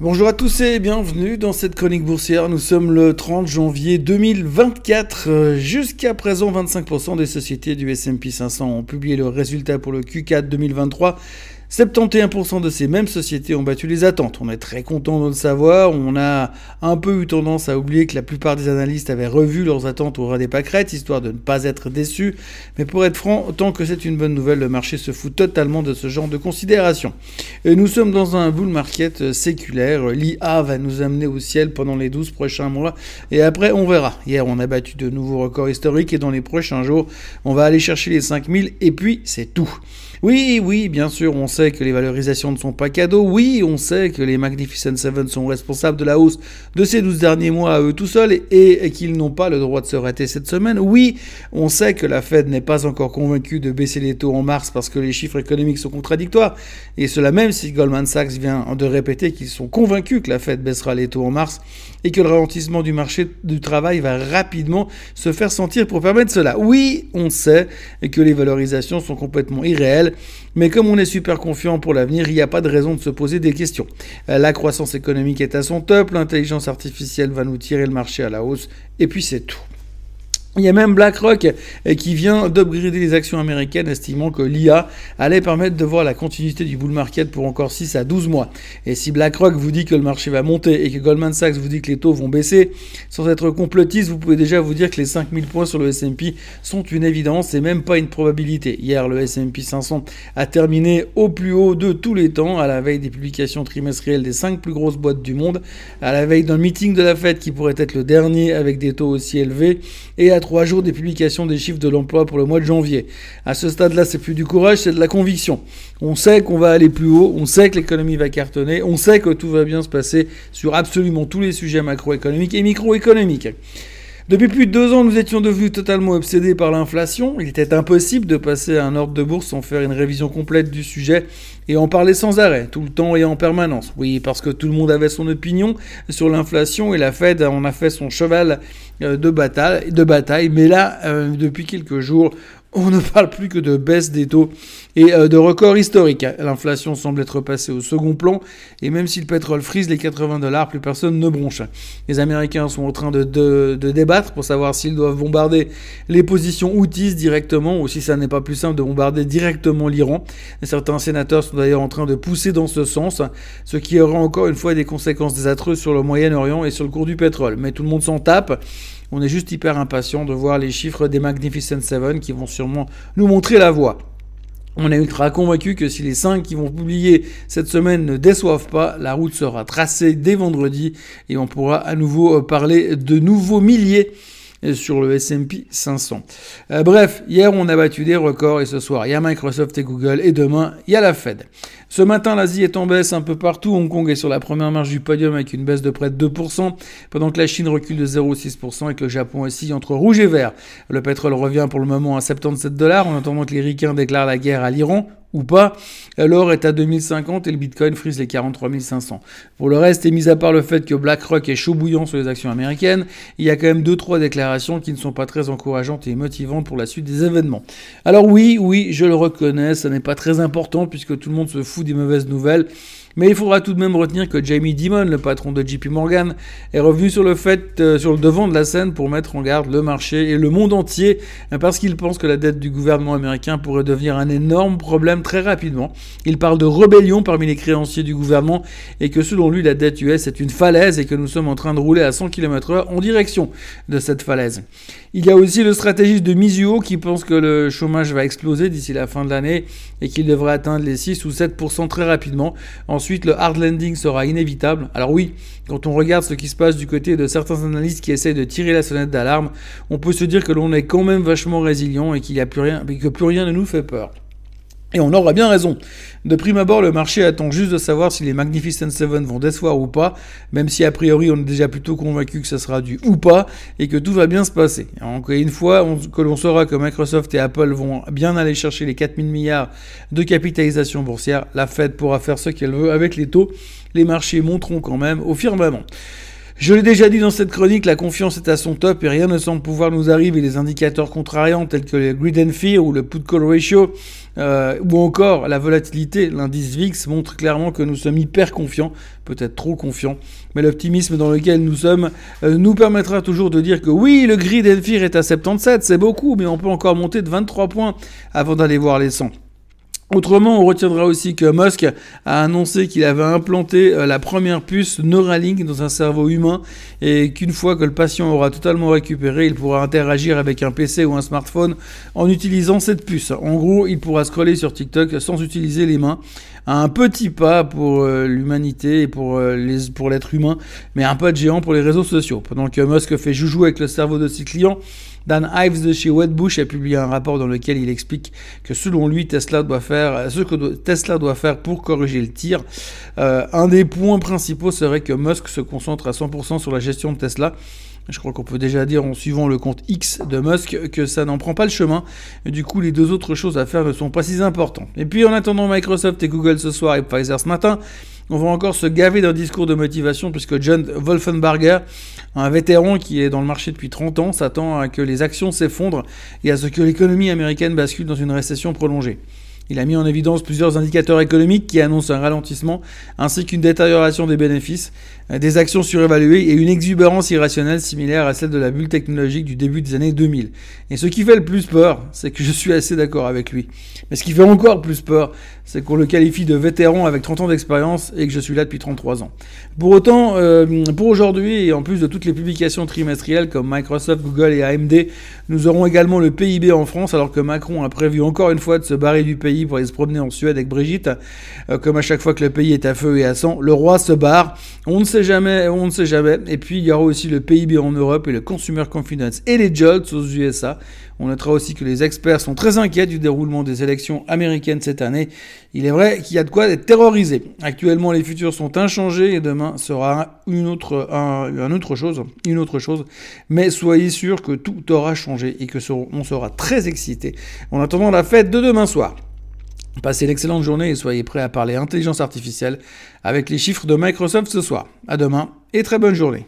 Bonjour à tous et bienvenue dans cette chronique boursière. Nous sommes le 30 janvier 2024. Euh, jusqu'à présent, 25% des sociétés du S&P 500 ont publié le résultat pour le Q4 2023. 71% de ces mêmes sociétés ont battu les attentes. On est très content de le savoir. On a un peu eu tendance à oublier que la plupart des analystes avaient revu leurs attentes au ras des pâquerettes, histoire de ne pas être déçus. Mais pour être franc, tant que c'est une bonne nouvelle, le marché se fout totalement de ce genre de considération. Et nous sommes dans un bull market séculaire. L'IA va nous amener au ciel pendant les 12 prochains mois. Et après, on verra. Hier, on a battu de nouveaux records historiques et dans les prochains jours, on va aller chercher les 5000 et puis c'est tout. Oui, oui, bien sûr, on sait que les valorisations ne sont pas cadeaux. Oui, on sait que les Magnificent Seven sont responsables de la hausse de ces 12 derniers mois à eux tout seuls et, qu'ils n'ont pas le droit de se rater cette semaine. Oui, on sait que la Fed n'est pas encore convaincue de baisser les taux en mars parce que les chiffres économiques sont contradictoires. Et cela même si Goldman Sachs vient de répéter qu'ils sont convaincus que la Fed baissera les taux en mars et que le ralentissement du marché du travail va rapidement se faire sentir pour permettre cela. Oui, on sait que les valorisations sont complètement irréelles mais comme on est super confiant pour l'avenir, il n'y a pas de raison de se poser des questions. Euh, la croissance économique est à son top, l'intelligence artificielle va nous tirer le marché à la hausse, et puis c'est tout. Il y a même BlackRock euh, qui vient d'upgrader les actions américaines, estimant que l'IA allait permettre de voir la continuité du bull market pour encore 6 à 12 mois. Et si BlackRock vous dit que le marché va monter et que Goldman Sachs vous dit que les taux vont baisser, sans être complotiste, vous pouvez déjà vous dire que les 5000 points sur le S&P sont une évidence et même pas une probabilité. Hier, le S&P 500 a terminé au plus haut de tous les temps, à la veille des publications trimestrielles des 5 plus grosses boîtes du monde, à la veille d'un meeting de la Fed qui pourrait être le dernier avec des taux aussi élevés, et à trois jours des publications des chiffres de l'emploi pour le mois de janvier. À ce stade-là, c'est plus du courage, c'est de la conviction. On sait qu'on va aller plus haut, on sait que l'économie va cartonner, on sait que tout va bien se passer sur absolument tous les sujets macroéconomiques et microéconomiques. Depuis plus de deux ans, nous étions devenus totalement obsédés par l'inflation. Il était impossible de passer à un ordre de bourse sans faire une révision complète du sujet et en parler sans arrêt, tout le temps et en permanence. Oui, parce que tout le monde avait son opinion sur l'inflation et la Fed en a fait son cheval euh, de bataille. Mais là, euh, depuis quelques jours, on ne parle plus que de baisse des taux et euh, de records historiques. L'inflation semble être passée au second plan et même si le pétrole frise les 80 dollars, plus personne ne bronche. Les Américains sont en train de, de débattre pour savoir s'ils doivent bombarder les positions outils directement ou si ça n'est pas plus simple de bombarder directement l'Iran. Certains sénateurs sont d'ailleurs en train de pousser dans ce sens, ce qui aura encore une fois des conséquences désastreuses sur le Moyen-Orient et sur le cours du pétrole. Mais tout le monde s'en tape. On est juste hyper impatient de voir les chiffres des Magnificent Seven qui vont nous montrer la voie. On est ultra convaincu que si les 5 qui vont publier cette semaine ne déçoivent pas, la route sera tracée dès vendredi et on pourra à nouveau euh, parler de nouveaux milliers sur le S&P 500. Euh, bref, hier on a battu des records et ce soir il y a Microsoft et Google et demain il y a la Fed. Ce matin l'Asie est en baisse un peu partout, Hong Kong est sur la première marche du podium avec une baisse de près de 2%, pendant que la Chine recule de 0,6% et que le Japon oscille entre rouge et vert. Le pétrole revient pour le moment à 77 dollars en attendant que les ricains déclarent la guerre à l'Iran ou pas. L'or est à 2050 et le Bitcoin frise les 43 500. Pour le reste, et mis à part le fait que BlackRock est chaud bouillant sur les actions américaines, il y a quand même deux trois déclarations qui ne sont pas très encourageantes et motivantes pour la suite des événements. Alors oui, oui, je le reconnais, ce n'est pas très important puisque tout le monde se fout des mauvaises nouvelles. Mais il faudra tout de même retenir que Jamie Dimon, le patron de JP Morgan, est revenu sur le fait, euh, sur le devant de la scène pour mettre en garde le marché et le monde entier, hein, parce qu'il pense que la dette du gouvernement américain pourrait devenir un énorme problème très rapidement. Il parle de rébellion parmi les créanciers du gouvernement et que selon lui, la dette US est une falaise et que nous sommes en train de rouler à 100 km/h en direction de cette falaise. Il y a aussi le stratégiste de Mizuho qui pense que le chômage va exploser d'ici la fin de l'année et qu'il devrait atteindre les 6 ou 7% très rapidement. Ensuite, le hard landing sera inévitable. Alors oui, quand on regarde ce qui se passe du côté de certains analystes qui essayent de tirer la sonnette d'alarme, on peut se dire que l'on est quand même vachement résilient et qu'il n'y a plus rien, que plus rien ne nous fait peur. Et on aura bien raison. De prime abord, le marché attend juste de savoir si les Magnificent Seven vont décevoir ou pas, même si a priori on est déjà plutôt convaincu que ce sera du ou pas, et que tout va bien se passer. Encore une fois, que l'on saura que Microsoft et Apple vont bien aller chercher les 4000 milliards de capitalisation boursière, la Fed pourra faire ce qu'elle veut avec les taux, les marchés monteront quand même au firmament. Je l'ai déjà dit dans cette chronique, la confiance est à son top et rien ne semble pouvoir nous arriver. Les indicateurs contrariants tels que le Grid and Fear ou le Put Call Ratio euh, ou encore la volatilité, l'indice VIX montre clairement que nous sommes hyper confiants, peut-être trop confiants. Mais l'optimisme dans lequel nous sommes euh, nous permettra toujours de dire que oui, le Grid and Fear est à 77, c'est beaucoup, mais on peut encore monter de 23 points avant d'aller voir les 100. Autrement, on retiendra aussi que Musk a annoncé qu'il avait implanté euh, la première puce Neuralink dans un cerveau humain et qu'une fois que le patient aura totalement récupéré, il pourra interagir avec un PC ou un smartphone en utilisant cette puce. En gros, il pourra scroller sur TikTok sans utiliser les mains. Un petit pas pour euh, l'humanité et pour, euh, pour l'être humain, mais un pas de géant pour les réseaux sociaux. Pendant que Musk fait joujou avec le cerveau de ses clients, Dan Ives de chez Wedbush a publié un rapport dans lequel il explique que selon lui, Tesla doit faire ce que Tesla doit faire pour corriger le tir. Euh, un des points principaux serait que Musk se concentre à 100% sur la gestion de Tesla. Je crois qu'on peut déjà dire en suivant le compte X de Musk que ça n'en prend pas le chemin. Du coup, les deux autres choses à faire ne sont pas si importantes. Et puis en attendant Microsoft et Google ce soir et Pfizer ce matin, on va encore se gaver d'un discours de motivation puisque John Wolfenbarger, un vétéran qui est dans le marché depuis 30 ans, s'attend à que les actions s'effondrent et à ce que l'économie américaine bascule dans une récession prolongée. Il a mis en évidence plusieurs indicateurs économiques qui annoncent un ralentissement, ainsi qu'une détérioration des bénéfices, euh, des actions surévaluées et une exubérance irrationnelle similaire à celle de la bulle technologique du début des années 2000. Et ce qui fait le plus peur, c'est que je suis assez d'accord avec lui. Mais ce qui fait encore plus peur, c'est qu'on le qualifie de vétéran avec 30 ans d'expérience et que je suis là depuis 33 ans. Pour autant, euh, pour aujourd'hui, et en plus de toutes les publications trimestrielles comme Microsoft, Google et AMD, nous aurons également le PIB en France, alors que Macron a prévu encore une fois de se barrer du pays pour aller se promener en Suède avec Brigitte. Euh, comme à chaque fois que le pays est à feu et à sang, le roi se barre. On ne sait jamais, on ne sait jamais. Et puis il y aura aussi le PIB en Europe et le Consumer Confidence et les jobs aux USA. On notera aussi que les experts sont très inquiets du déroulement des élections américaines cette année. Il est vrai qu'il y a de quoi être terrorisé. Actuellement, les futurs sont inchangés et demain sera une autre, un, autre chose, une autre chose. Mais soyez sûr que tout aura changé et que on sera très excités en attendant la fête de demain soir. Passez l'excellente journée et soyez prêts à parler intelligence artificielle avec les chiffres de Microsoft ce soir. À demain et très bonne journée.